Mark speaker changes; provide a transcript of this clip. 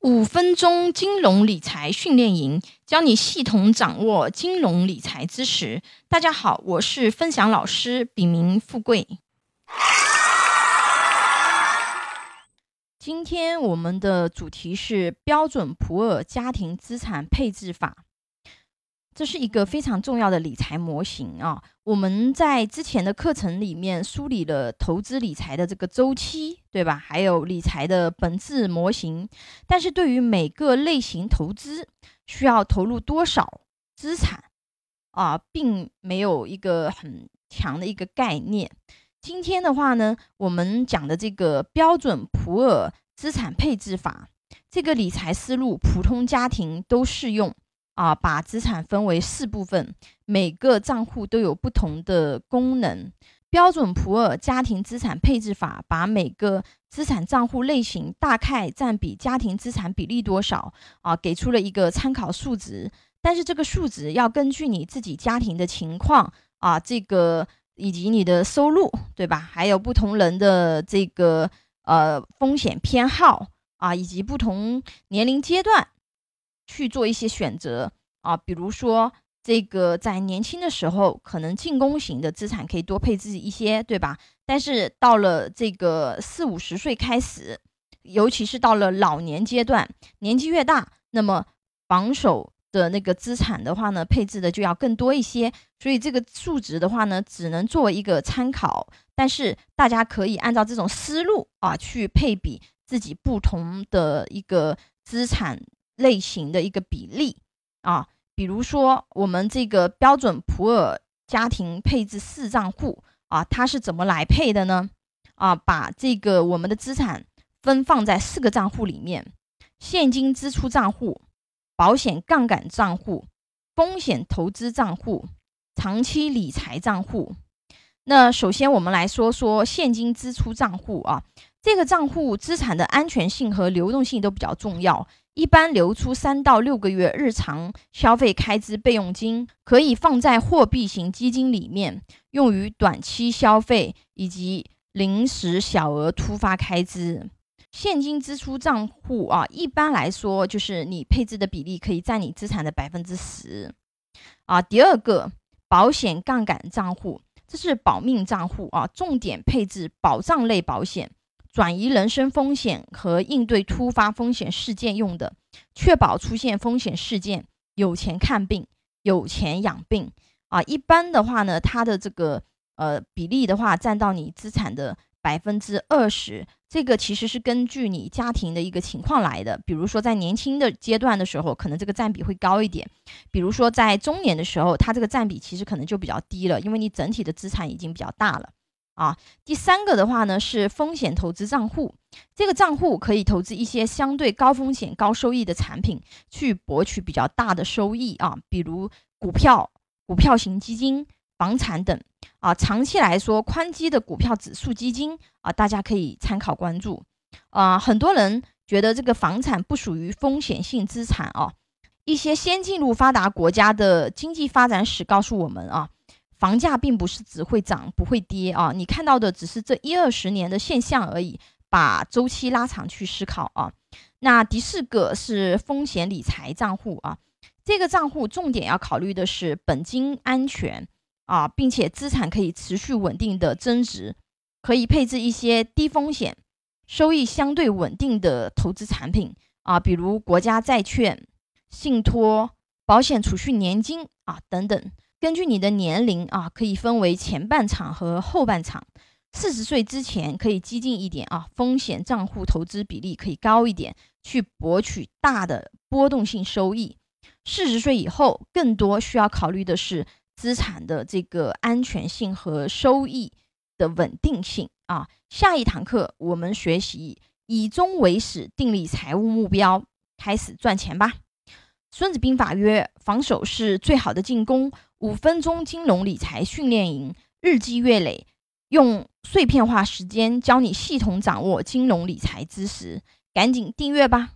Speaker 1: 五分钟金融理财训练营，教你系统掌握金融理财知识。大家好，我是分享老师，笔名富贵。今天我们的主题是标准普尔家庭资产配置法。这是一个非常重要的理财模型啊！我们在之前的课程里面梳理了投资理财的这个周期，对吧？还有理财的本质模型。但是对于每个类型投资需要投入多少资产啊，并没有一个很强的一个概念。今天的话呢，我们讲的这个标准普尔资产配置法，这个理财思路，普通家庭都适用。啊，把资产分为四部分，每个账户都有不同的功能。标准普尔家庭资产配置法把每个资产账户类型大概占比家庭资产比例多少啊，给出了一个参考数值。但是这个数值要根据你自己家庭的情况啊，这个以及你的收入，对吧？还有不同人的这个呃风险偏好啊，以及不同年龄阶段。去做一些选择啊，比如说这个在年轻的时候，可能进攻型的资产可以多配置一些，对吧？但是到了这个四五十岁开始，尤其是到了老年阶段，年纪越大，那么榜首的那个资产的话呢，配置的就要更多一些。所以这个数值的话呢，只能作为一个参考，但是大家可以按照这种思路啊，去配比自己不同的一个资产。类型的一个比例啊，比如说我们这个标准普尔家庭配置四账户啊，它是怎么来配的呢？啊，把这个我们的资产分放在四个账户里面：现金支出账户、保险杠杆账户、风险投资账户、长期理财账户。那首先我们来说说现金支出账户啊，这个账户资产的安全性和流动性都比较重要。一般留出三到六个月日常消费开支备用金，可以放在货币型基金里面，用于短期消费以及临时小额突发开支。现金支出账户啊，一般来说就是你配置的比例可以占你资产的百分之十。啊，第二个保险杠杆账户，这是保命账户啊，重点配置保障类保险。转移人身风险和应对突发风险事件用的，确保出现风险事件有钱看病、有钱养病啊。一般的话呢，它的这个呃比例的话，占到你资产的百分之二十。这个其实是根据你家庭的一个情况来的。比如说在年轻的阶段的时候，可能这个占比会高一点；比如说在中年的时候，它这个占比其实可能就比较低了，因为你整体的资产已经比较大了。啊，第三个的话呢是风险投资账户，这个账户可以投资一些相对高风险高收益的产品，去博取比较大的收益啊，比如股票、股票型基金、房产等啊。长期来说，宽基的股票指数基金啊，大家可以参考关注啊。很多人觉得这个房产不属于风险性资产啊，一些先进入发达国家的经济发展史告诉我们啊。房价并不是只会涨不会跌啊，你看到的只是这一二十年的现象而已。把周期拉长去思考啊。那第四个是风险理财账户啊，这个账户重点要考虑的是本金安全啊，并且资产可以持续稳定的增值，可以配置一些低风险、收益相对稳定的投资产品啊，比如国家债券、信托、保险储蓄年金啊等等。根据你的年龄啊，可以分为前半场和后半场。四十岁之前可以激进一点啊，风险账户投资比例可以高一点，去博取大的波动性收益。四十岁以后，更多需要考虑的是资产的这个安全性和收益的稳定性啊。下一堂课我们学习以终为始，定立财务目标，开始赚钱吧。孙子兵法曰：防守是最好的进攻。五分钟金融理财训练营，日积月累，用碎片化时间教你系统掌握金融理财知识，赶紧订阅吧。